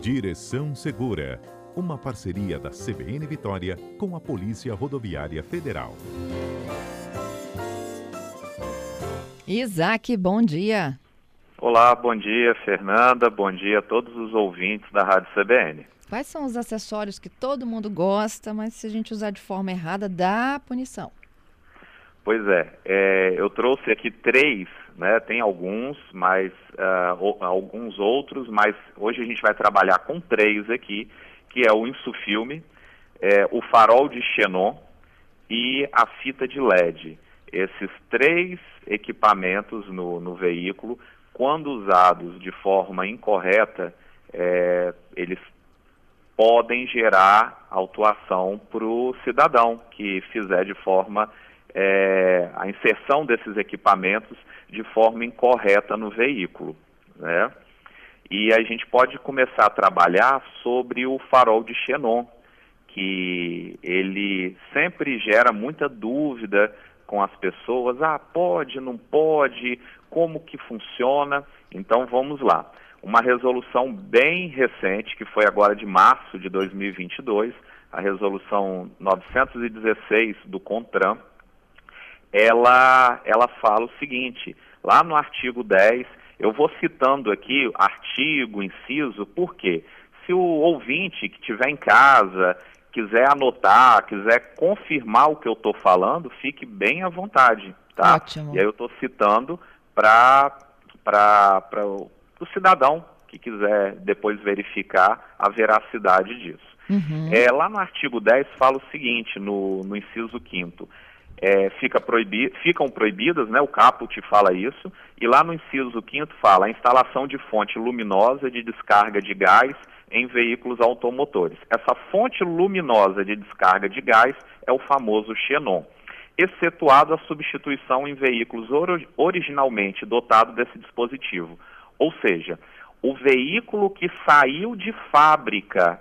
Direção Segura, uma parceria da CBN Vitória com a Polícia Rodoviária Federal. Isaac, bom dia. Olá, bom dia, Fernanda. Bom dia a todos os ouvintes da Rádio CBN. Quais são os acessórios que todo mundo gosta, mas se a gente usar de forma errada, dá punição? Pois é, é eu trouxe aqui três, né? Tem alguns, mas uh, alguns outros, mas hoje a gente vai trabalhar com três aqui, que é o insufilme, é, o farol de xenon e a fita de LED. Esses três equipamentos no, no veículo quando usados de forma incorreta, é, eles podem gerar autuação para o cidadão que fizer de forma é, a inserção desses equipamentos de forma incorreta no veículo, né? E a gente pode começar a trabalhar sobre o farol de xenon, que ele sempre gera muita dúvida com as pessoas, ah, pode, não pode, como que funciona. Então vamos lá. Uma resolução bem recente, que foi agora de março de 2022, a resolução 916 do CONTRAN, ela, ela fala o seguinte, lá no artigo 10, eu vou citando aqui artigo, inciso, por quê? Se o ouvinte que estiver em casa quiser anotar, quiser confirmar o que eu estou falando, fique bem à vontade, tá? Ótimo. E aí eu estou citando para o cidadão que quiser depois verificar a veracidade disso. Uhum. É, lá no artigo 10 fala o seguinte, no, no inciso 5 é, fica proibi ficam proibidas, né, o caput fala isso, e lá no inciso 5 fala a instalação de fonte luminosa de descarga de gás em veículos automotores. Essa fonte luminosa de descarga de gás é o famoso xenon, excetuado a substituição em veículos or originalmente dotados desse dispositivo. Ou seja, o veículo que saiu de fábrica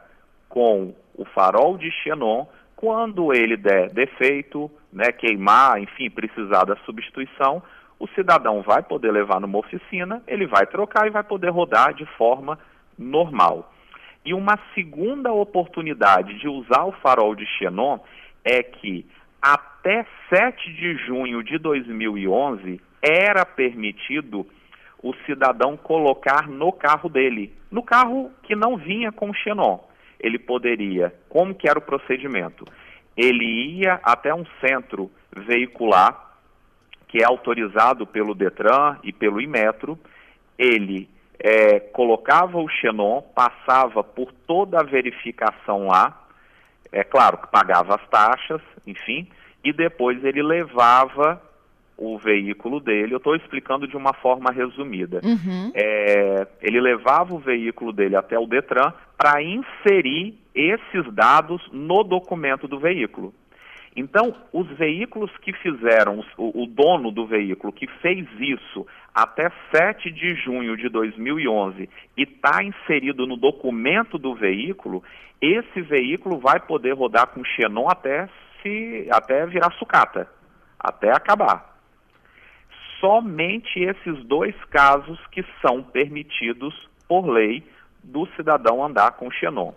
com o farol de xenon, quando ele der defeito, né, queimar, enfim, precisar da substituição, o cidadão vai poder levar numa oficina, ele vai trocar e vai poder rodar de forma normal. E uma segunda oportunidade de usar o farol de xenon é que até 7 de junho de 2011 era permitido o cidadão colocar no carro dele, no carro que não vinha com xenon. Ele poderia, como que era o procedimento? Ele ia até um centro veicular que é autorizado pelo Detran e pelo Imetro, ele é, colocava o Xenon, passava por toda a verificação lá, é claro que pagava as taxas, enfim, e depois ele levava o veículo dele. Eu estou explicando de uma forma resumida. Uhum. É, ele levava o veículo dele até o Detran para inserir esses dados no documento do veículo. Então, os veículos que fizeram, o, o, dono do veículo que fez isso até 7 de junho de 2011 e está inserido no documento do veículo, esse veículo vai poder rodar com xenon até, se, até virar sucata, até acabar. Somente esses dois casos que são permitidos por lei do cidadão andar com xenon.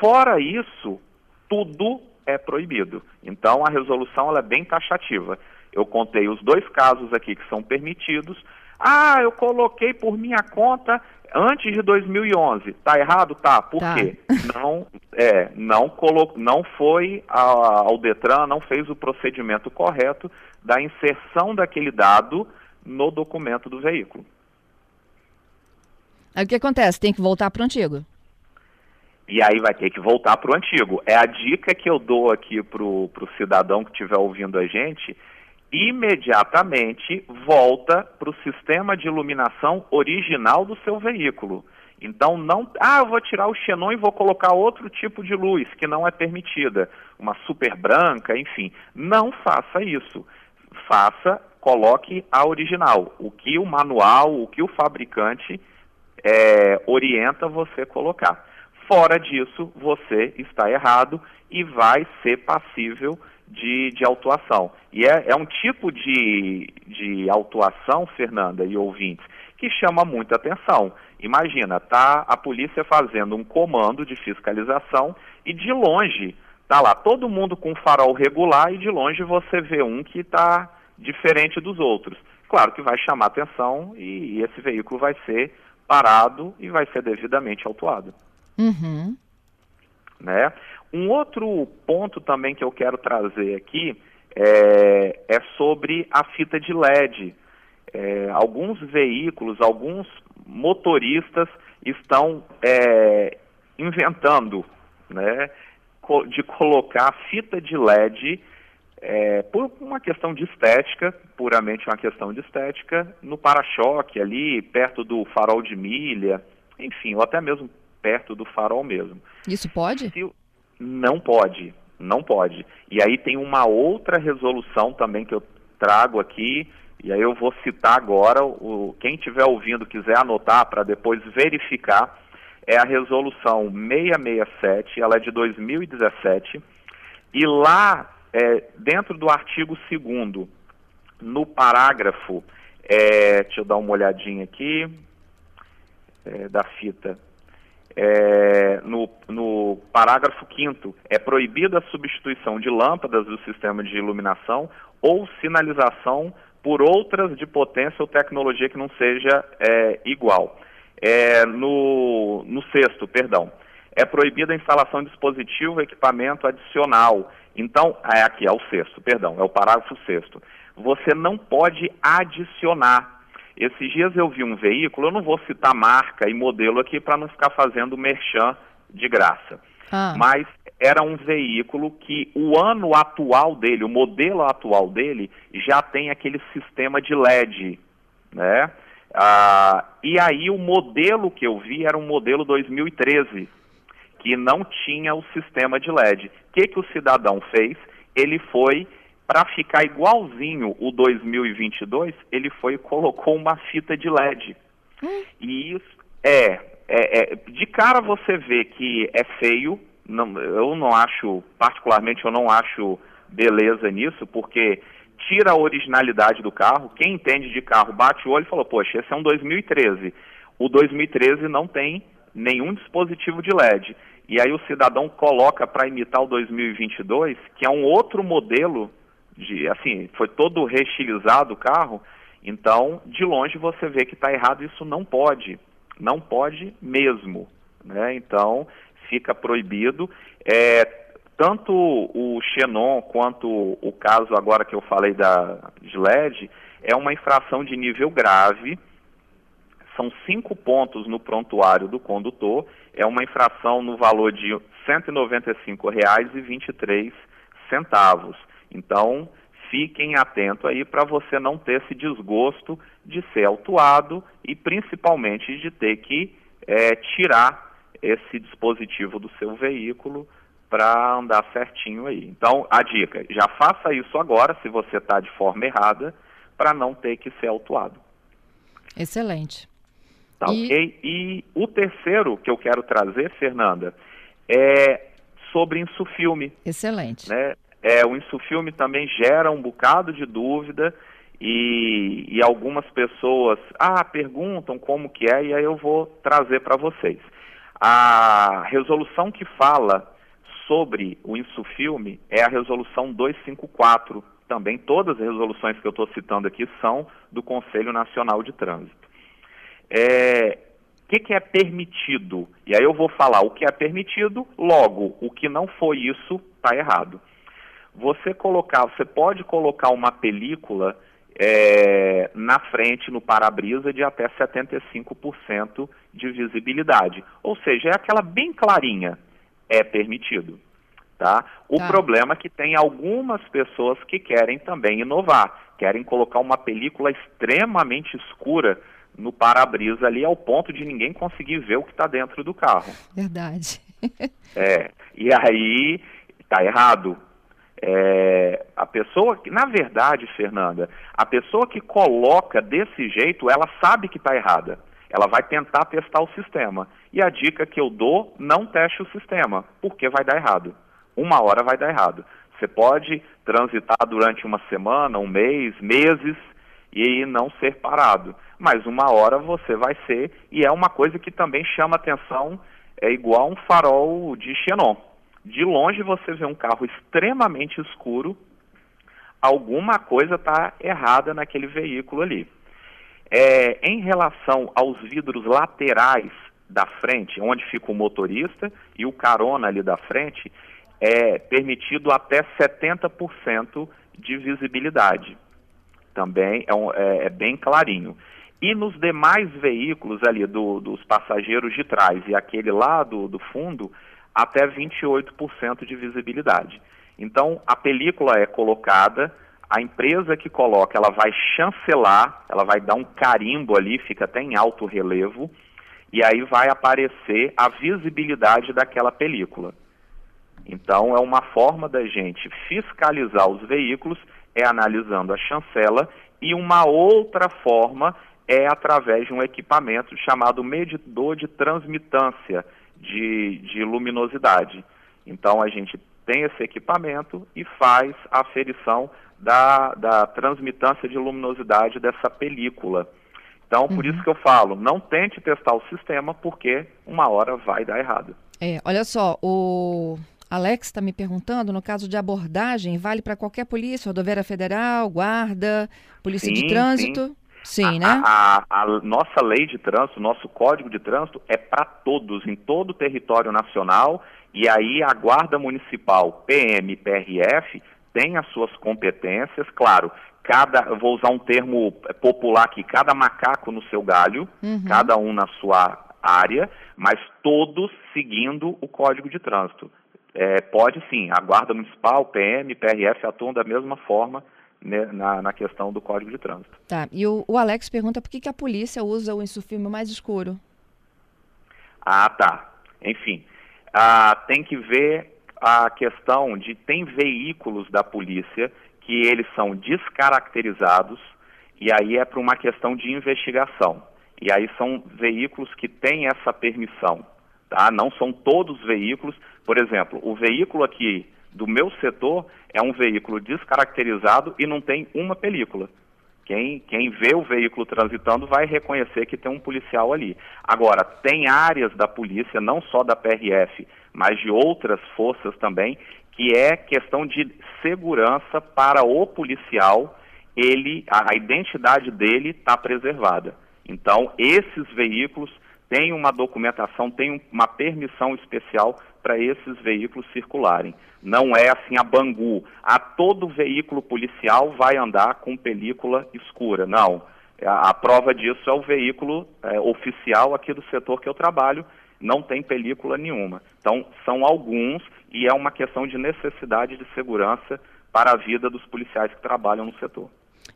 Fora isso, tudo é proibido. Então a resolução ela é bem taxativa. Eu contei os dois casos aqui que são permitidos. Ah, eu coloquei por minha conta antes de 2011. Tá errado? Tá. Por tá. quê? Não, é, não, colo... não foi ao Detran, não fez o procedimento correto da inserção daquele dado no documento do veículo. Aí o que acontece? Tem que voltar para o antigo. E aí vai ter que voltar para o antigo. É a dica que eu dou aqui para o cidadão que estiver ouvindo a gente, imediatamente volta para o sistema de iluminação original do seu veículo. Então não, ah, eu vou tirar o xenon e vou colocar outro tipo de luz que não é permitida, uma super branca, enfim. Não faça isso. Faça, coloque a original, o que o manual, o que o fabricante é, orienta você colocar. Fora disso, você está errado e vai ser passível de, de autuação. E é, é um tipo de, de autuação, Fernanda e ouvintes, que chama muita atenção. Imagina, tá a polícia fazendo um comando de fiscalização e de longe tá lá todo mundo com farol regular e de longe você vê um que está diferente dos outros. Claro que vai chamar atenção e, e, esse veículo vai ser parado e vai ser devidamente autuado. Uhum. Né? Um outro ponto também que eu quero trazer aqui é, é sobre a fita de LED. É, alguns veículos, alguns motoristas estão é, inventando né, de colocar fita de LED é, por uma questão de estética, puramente uma questão de estética, no para-choque ali, perto do farol de milha, enfim, ou até mesmo perto do farol mesmo. Isso pode? Se, não pode, não pode. E aí tem uma outra resolução também que eu trago aqui, e aí eu vou citar agora, o, quem estiver ouvindo quiser anotar para depois verificar, é a resolução 667, ela é de 2017, e lá, é, dentro do artigo 2 no parágrafo, é, deixa eu dar uma olhadinha aqui, é, da fita, é, no, no, parágrafo 5 é proibida a substituição de lâmpadas do sistema de iluminação ou sinalização por outras de potência ou tecnologia que não seja é, igual. É, no, no sexto, perdão, é proibida a instalação de dispositivo, equipamento adicional. Então, é aqui, é o sexto, perdão, é o parágrafo sexto. Você não pode adicionar. Esses dias eu vi um veículo, eu não vou citar marca e modelo aqui para não ficar fazendo merchan de graça. Ah. Mas era um veículo que o ano atual dele, o modelo atual dele, já tem aquele sistema de LED, né? Ah, e aí o modelo que eu vi era um modelo 2013, que não tinha o sistema de LED. O que, que o cidadão fez? Ele foi, para ficar igualzinho o 2022, ele foi e colocou uma fita de LED. Hum. E isso é, é, é, de cara você vê que é feio, não, eu não acho, particularmente eu não acho beleza nisso, porque tira a originalidade do carro. Quem entende de carro bate o olho e falou: Poxa, esse é um 2013. O 2013 não tem nenhum dispositivo de LED. E aí o cidadão coloca para imitar o 2022, que é um outro modelo de, assim, foi todo restilizado o carro. Então, de longe você vê que está errado, isso não pode, não pode mesmo, né? Então, fica proibido. É, tanto o Xenon quanto o caso agora que eu falei da GLED é uma infração de nível grave. São cinco pontos no prontuário do condutor. É uma infração no valor de R$ 195,23. Então, fiquem atentos aí para você não ter esse desgosto de ser autuado e principalmente de ter que é, tirar esse dispositivo do seu veículo para andar certinho aí. Então, a dica, já faça isso agora, se você está de forma errada, para não ter que ser autuado. Excelente. Tá e... ok? E o terceiro que eu quero trazer, Fernanda, é sobre insufilme. Excelente. Né? É, o insufilme também gera um bocado de dúvida e, e algumas pessoas ah, perguntam como que é e aí eu vou trazer para vocês. A resolução que fala sobre o insufilme é a resolução 254. Também todas as resoluções que eu estou citando aqui são do Conselho Nacional de Trânsito. É, o que, que, é permitido? E aí eu vou falar o que é permitido, logo, o que não foi isso está errado. Você colocar, você pode colocar uma película é, na frente, no para-brisa, de até 75% de visibilidade. Ou seja, é aquela bem clarinha é permitido. Tá? O tá. problema é que tem algumas pessoas que querem também inovar, querem colocar uma película extremamente escura no para-brisa ali ao ponto de ninguém conseguir ver o que está dentro do carro. Verdade. é, e aí está errado. É, a pessoa que, na verdade, Fernanda, a pessoa que coloca desse jeito, ela sabe que está errada. Ela vai tentar testar o sistema. E a dica que eu dou, não teste o sistema, porque vai dar errado. Uma hora vai dar errado. Você pode transitar durante uma semana, um mês, meses, e não ser parado. Mas uma hora você vai ser, e é uma coisa que também chama atenção, é igual um farol de xenon. De longe você vê um carro extremamente escuro, alguma coisa está errada naquele veículo ali. É, em relação aos vidros laterais da frente, onde fica o motorista e o carona ali da frente, é permitido até 70% de visibilidade. Também é, um, é, é, bem clarinho. E nos demais veículos ali do, dos passageiros de trás e aquele lá do, do fundo, até 28% de visibilidade. Então, a película é colocada, a empresa que coloca, ela vai chancelar, ela vai dar um carimbo ali, fica até em alto relevo, e aí vai aparecer a visibilidade daquela película. Então, é uma forma da gente fiscalizar os veículos, é analisando a chancela, e uma outra forma é através de um equipamento chamado medidor de transmitância de, de luminosidade. Então, a gente tem esse equipamento e faz a aferição da, da transmitância de luminosidade dessa película. Então, por uhum. isso que eu falo, não tente testar o sistema, porque uma hora vai dar errado. É, olha só, o Alex está me perguntando, no caso de abordagem, vale para qualquer polícia, rodoviária federal, guarda, polícia sim, de trânsito? Sim. Sim, a, né? A, a, a, nossa lei de trânsito, nosso código de trânsito é para todos, em todo o território nacional, e aí a Guarda Municipal, PM e PRF, tem as suas competências, claro, cada, vou usar um termo popular aqui, cada macaco no seu galho, uhum. cada um na sua área, mas todos seguindo o Código de Trânsito. É, pode sim, a Guarda Municipal, PM, PRF atuam da mesma forma né, na, na, questão do Código de Trânsito. Tá, e o, o Alex pergunta por que, que a polícia usa o insufilme mais escuro? Ah, tá. Enfim, ah, tem que ver a questão de tem veículos da polícia que eles são descaracterizados e aí é para uma questão de investigação. E aí são veículos que têm essa permissão, tá? Não são todos veículos. Por exemplo, o veículo aqui do meu setor é um veículo descaracterizado e não tem uma película. Quem, quem vê o veículo transitando vai reconhecer que tem um policial ali. Agora, tem áreas da polícia, não só da PRF, mas de outras forças também, que é questão de segurança para o policial, ele, a, a identidade dele está preservada. Então, esses veículos têm uma documentação, têm uma permissão especial para esses veículos circularem. Não é assim a Bangu, a todo veículo policial vai andar com película escura. Não. A, a prova disso é o veículo é, oficial aqui do setor que eu trabalho, não tem película nenhuma. Então, são alguns e é uma questão de necessidade de segurança para a vida dos policiais que trabalham no setor.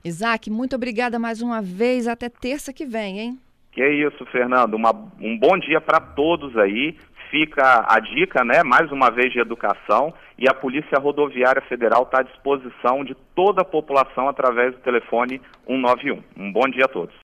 Isaac, muito obrigada mais uma vez. Até terça que vem, hein? Que isso, Fernando. Uma, um bom dia para todos aí. Fica a dica, né, mais uma vez, de educação. E a Polícia Rodoviária Federal está à disposição de toda a população através do telefone 191. Um bom dia a todos.